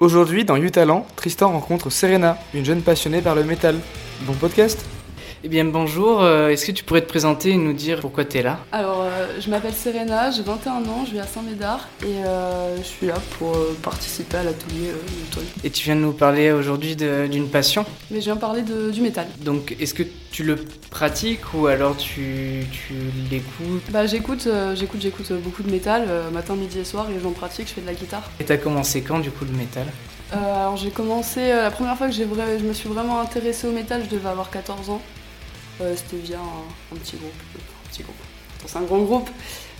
Aujourd'hui, dans U-Talent, Tristan rencontre Serena, une jeune passionnée par le métal. Bon podcast Eh bien bonjour, euh, est-ce que tu pourrais te présenter et nous dire pourquoi tu es là? Alors, euh, je m'appelle Serena, j'ai 21 ans, je vis à Saint-Médard et euh, je suis là pour participer à l'atelier euh, Newton. Et tu viens de nous parler aujourd'hui d'une passion? Mais je viens parler de- du métal. Donc est-ce que tu le pratiques ou alors tu, tu l'écoutes? Bah, j'écoute, euh, j'écoute, j'écoute beaucoup de métal, matin, midi et soir, et j'en pratique, je fais de la guitare. Et t'as commencé quand du coup le métal? Euh, alors, j'ai commencé, la première fois que je me suis vraiment intéressée au métal, je devais avoir 14 ans. C'était via un, un petit groupe. Un petit groupe. C'est un grand groupe.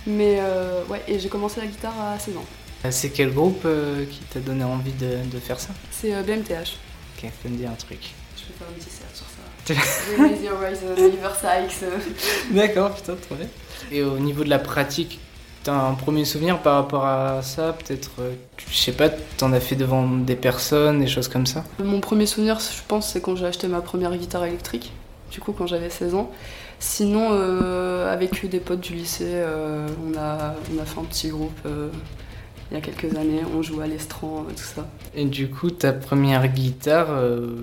Mais euh, ouais, et j'ai commencé la guitare à 16 ans. Euh, C'est quel groupe euh, qui t'a donné envie de, de faire ça? C'est BMTH. Ok, fais me dire un truc. Je vais faire un petit cerf sur ça. Your Rise, Oliver Sykes. D'accord, putain, trop bien. Et au niveau de la pratique, t'as un premier souvenir par rapport à ça? Peut-être, euh, tu- je sais pas, t'en as fait devant des personnes, des choses comme ça? Mon premier souvenir, je pense, c'est quand j'ai acheté ma première guitare électrique, du coup, quand j'avais 16 ans. Sinon, euh, avec des potes du lycée, euh, on, a, on a fait un petit groupe euh, il y a quelques années, on jouait à l'estran, euh, tout ça. Et du coup, ta première guitare,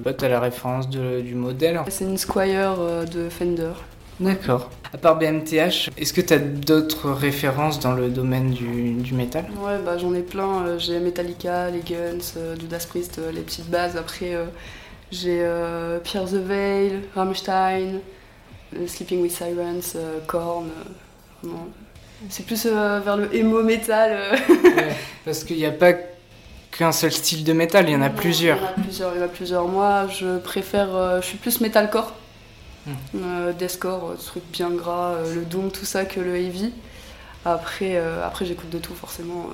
bah, t'as la référence de- du modèle C'est une Squire de Fender. D'accord. À part BMTH, est-ce que tu as d'autres références dans le domaine du, du métal? Ouais, bah, j'en ai plein. J'ai Metallica, les Guns, Judas Priest, les petites bases. Après, j'ai euh, Pierre the Veil, Rammstein, euh, Sleeping with Sirens, euh, Korn. vraiment. C'est plus vers le emo metal. Parce qu'il n'y a pas qu'un seul style de métal, il y en a plusieurs. Il y en a plusieurs, il y en a plusieurs. Moi, je préfère. je suis plus metalcore. Hmm. Deathcore, truc bien gras, le doom, tout ça, que le heavy. Après, après j'écoute de tout, forcément.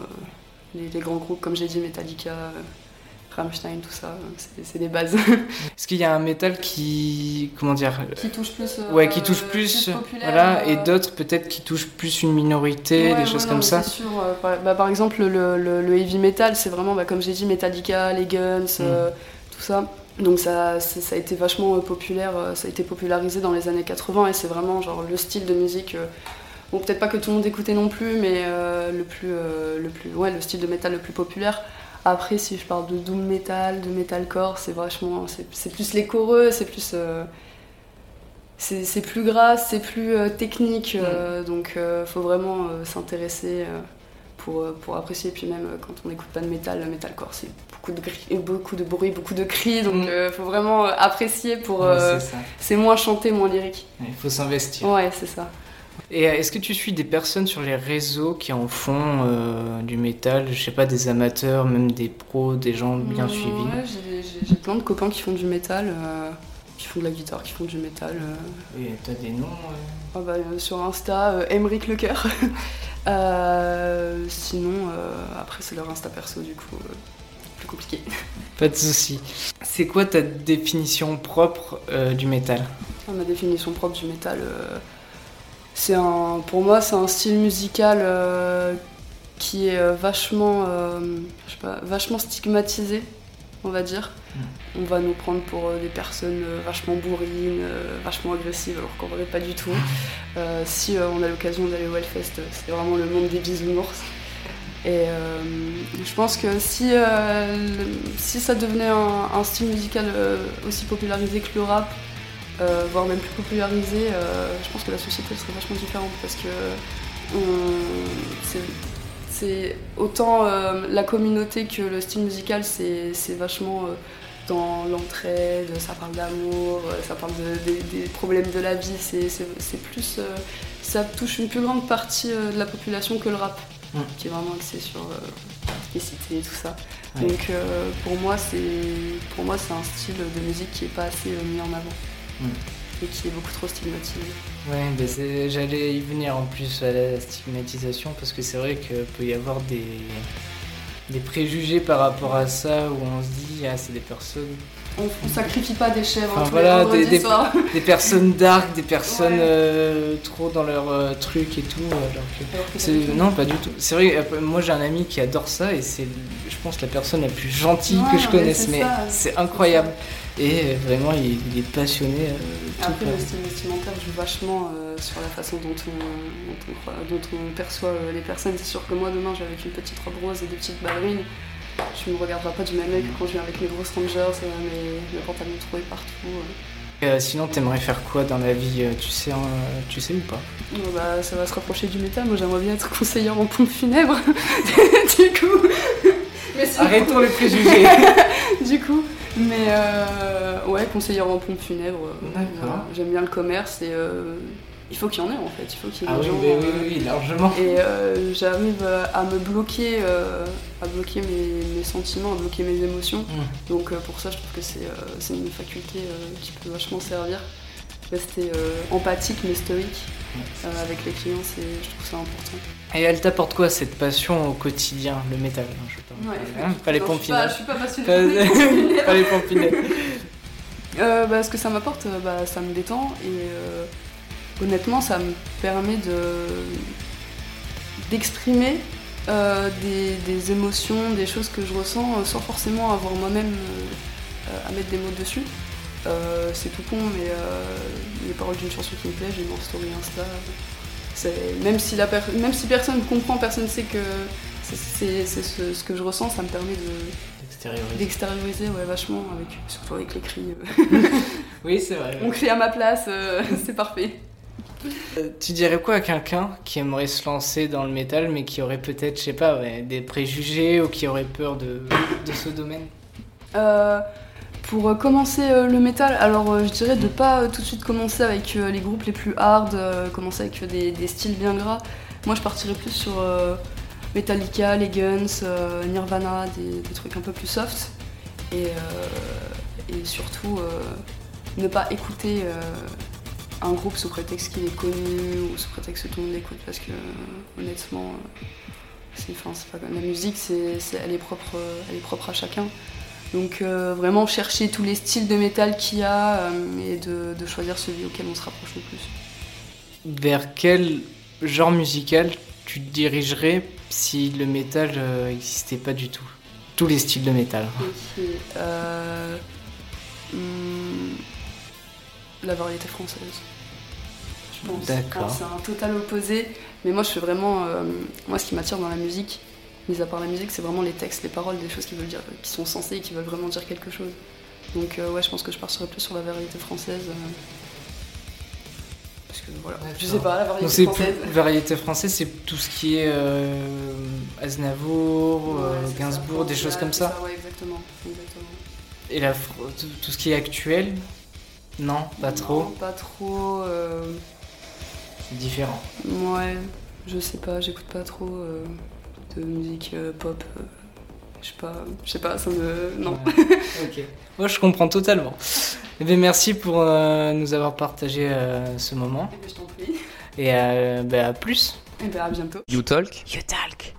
les, les grands groupes, comme j'ai dit, Metallica, Rammstein, tout ça, euh, c'est- des bases. Est-ce qu'il y a un métal qui. Comment dire qui touche plus. euh, Ouais, qui touche plus. voilà, et euh, d'autres peut-être qui touchent plus une minorité, Ouais, des ouais, choses non, comme ça. sûr. euh, par, bah, par exemple, le, le- le heavy metal, c'est vraiment, bah, comme j'ai dit, Metallica, les Guns, Mm. euh, tout ça. Donc ça, ça a été vachement euh, populaire, euh, ça a été popularisé dans les années 80 et c'est vraiment genre le style de musique. euh, bon, peut-être pas que tout le monde écoutait non plus, mais euh, le plus, euh, le plus, ouais, le style de métal le plus populaire. Après, si je parle de doom metal, de metalcore, c'est vachement, c'est plus les choreux, c'est plus, euh, c'est plus gras, c'est plus euh, technique, euh, donc faut vraiment s'intéresser pour, pour apprécier. Puis même quand on n'écoute pas de métal, le metalcore c'est beaucoup de, gris- beaucoup de bruit, beaucoup de cris, donc Mm. euh, faut vraiment apprécier pour. Ouais, euh, c'est moins chanté, moins lyrique. Il faut s'investir. Ouais, c'est ça. Et euh, est-ce que tu suis des personnes sur les réseaux qui en font euh, du métal? Je sais pas, des amateurs, même des pros, des gens bien suivis Ouais, j'ai- plein de copains qui font du métal, euh, qui font de la guitare, qui font du métal. euh. Et t'as des noms Ah bah, sur Insta, Emeric Lecoeur. Sinon, après, c'est leur Insta perso, du coup, plus compliqué. Pas de souci. C'est quoi ta définition propre du métal? Ah, Ma définition propre du métal, c'est un, pour moi, c'est un style musical euh, qui est euh, vachement, euh, je sais pas, vachement stigmatisé, on va dire. On va nous prendre pour des personnes vachement bourrines, vachement agressives, alors qu'en vrai, pas du tout. Euh, si on a l'occasion d'aller au Hellfest, c'est vraiment le monde des bisounours. Et je pense que si, le- si ça devenait un, un style musical aussi popularisé que le rap, euh, voire même plus popularisé, euh, je pense que la société serait vachement différente parce que on- c'est- autant euh, la communauté que le style musical, c'est vachement euh, dans l'entraide, ça parle d'amour, euh, ça parle de- des- des problèmes de la vie, c'est plus. euh, ça touche une plus grande partie euh, de la population que le rap, Mm. qui est vraiment axé sur euh, et tout ça. Ouais. Donc euh, pour moi, c'est pour moi c'est un style de musique qui est pas assez euh, mis en avant Mm. et qui est beaucoup trop stigmatisé. Ouais, ben j'allais y venir en plus à la stigmatisation parce que c'est vrai qu'il peut y avoir des, des préjugés par rapport à ça où on se dit ah c'est des personnes On, on sacrifie pas des chèvres Enfin, hein, tous voilà, les des- des- des personnes dark, des personnes Ouais. euh, trop dans leur euh, truc et tout. alors que- Alors tout. non, pas du tout. C'est vrai, euh, moi j'ai un ami qui adore ça et c'est, je pense, la personne la plus gentille Ouais, que je connaisse. c'est Mais c'est incroyable. Et euh, vraiment, il, il est passionné. euh, Après, le style vestimentaire joue vachement euh, sur la façon dont on, dont on, croit- dont on perçoit euh, les personnes. C'est sûr que moi, demain, j'avais une petite robe rose et des petites ballerines. Tu me regarderas pas du même œil que quand je viens avec mes grosses rangers, euh, mes, mes pantalons troués partout. euh. Euh, sinon, t'aimerais faire quoi dans la vie Tu sais, euh, tu sais ou pas? Bon, bah, ça va se rapprocher du métal. Moi, j'aimerais bien être conseillère en pompe funèbre. du coup. Mais sinon- Arrêtons les préjugés. du coup. Mais euh, ouais, conseillère en pompe funèbre. D'accord. voilà. J'aime bien le commerce et euh, il faut qu'il y en ait en fait. Il faut qu'il y ait ah des oui, gens, mais oui, euh, oui, oui, largement. Et euh, j'arrive euh, à me bloquer, euh, à bloquer mes, mes sentiments, à bloquer mes émotions. Mm. Donc euh, pour ça, je trouve que c'est euh, une faculté euh, qui peut vachement servir. Rester euh, empathique mais stoïque euh, avec les clients, c'est- je trouve ça important. Et elle t'apporte quoi cette passion au quotidien, le métal? Hein, je sais pas. Hein, pas les pompes je suis pas- passionnée. Pas, pas les pompes. Euh, bah, ce que ça m'apporte, bah, ça me détend et euh, honnêtement, ça me permet de d'exprimer euh, des, des émotions, des choses que je ressens euh, sans forcément avoir moi-même euh, à mettre des mots dessus. C'est tout con, mais les paroles d'une chanson qui me plaît, j'ai mis en story Insta. Même si, la per- même si personne ne comprend, personne ne sait que c'est ce, ce que je ressens, ça me permet de- Extérioriser. d'extérioriser ouais, vachement, avec, surtout avec les cris. Oui, c'est vrai. On crie à ma place, c'est parfait. Euh, Tu dirais quoi à quelqu'un qui aimerait se lancer dans le métal mais qui aurait peut-être, je sais pas, des préjugés ou qui aurait peur de, ce domaine? Euh, pour euh, commencer le métal, alors je dirais de pas tout de suite commencer avec les groupes les plus hard, commencer avec des, styles bien gras. Moi je partirais plus sur Metallica, les Guns, Nirvana, des, trucs un peu plus soft. Et, surtout ne pas écouter un groupe sous prétexte qu'il est connu ou sous prétexte que tout le monde l'écoute parce que euh, honnêtement euh, c'est, enfin, pas, la musique c'est, elle, est propre, euh, elle est propre à chacun. Donc euh, vraiment chercher tous les styles de métal qu'il y a euh, et de, de choisir celui auquel on se rapproche le plus. Vers quel genre musical tu te dirigerais si le métal n'existait pas du tout? Tous les styles de métal. Hmm, la variété française. Je pense. D'accord. C'est un total opposé, mais moi je fais vraiment. euh, moi ce qui m'attire dans la musique, mis à part la musique, c'est vraiment les textes, les paroles, des choses qui veulent dire, qui sont sensées et qui veulent vraiment dire quelque chose. Donc euh, ouais, je pense que je partirais plus sur la variété française. euh, parce que voilà, je sais pas, la variété française. plus- variété française, c'est tout ce qui est euh, Aznavour, euh, Ouais, c'est ça. Gainsbourg, des choses comme ça. Ouais, exactement. exactement. Et la, tout, ce qui est actuel? Non, pas trop. Non, pas trop. euh, C'est différent. Ouais, je sais pas, j'écoute pas trop euh, de musique euh, pop. euh, je sais pas, je sais pas, ça me. Non. Ouais. ok. Moi, je comprends totalement. Eh bien, merci pour euh, nous avoir partagé euh, ce moment. Eh ben, je t'en prie. Et euh, bah, à plus. Et ben à bientôt. You Talk You talk.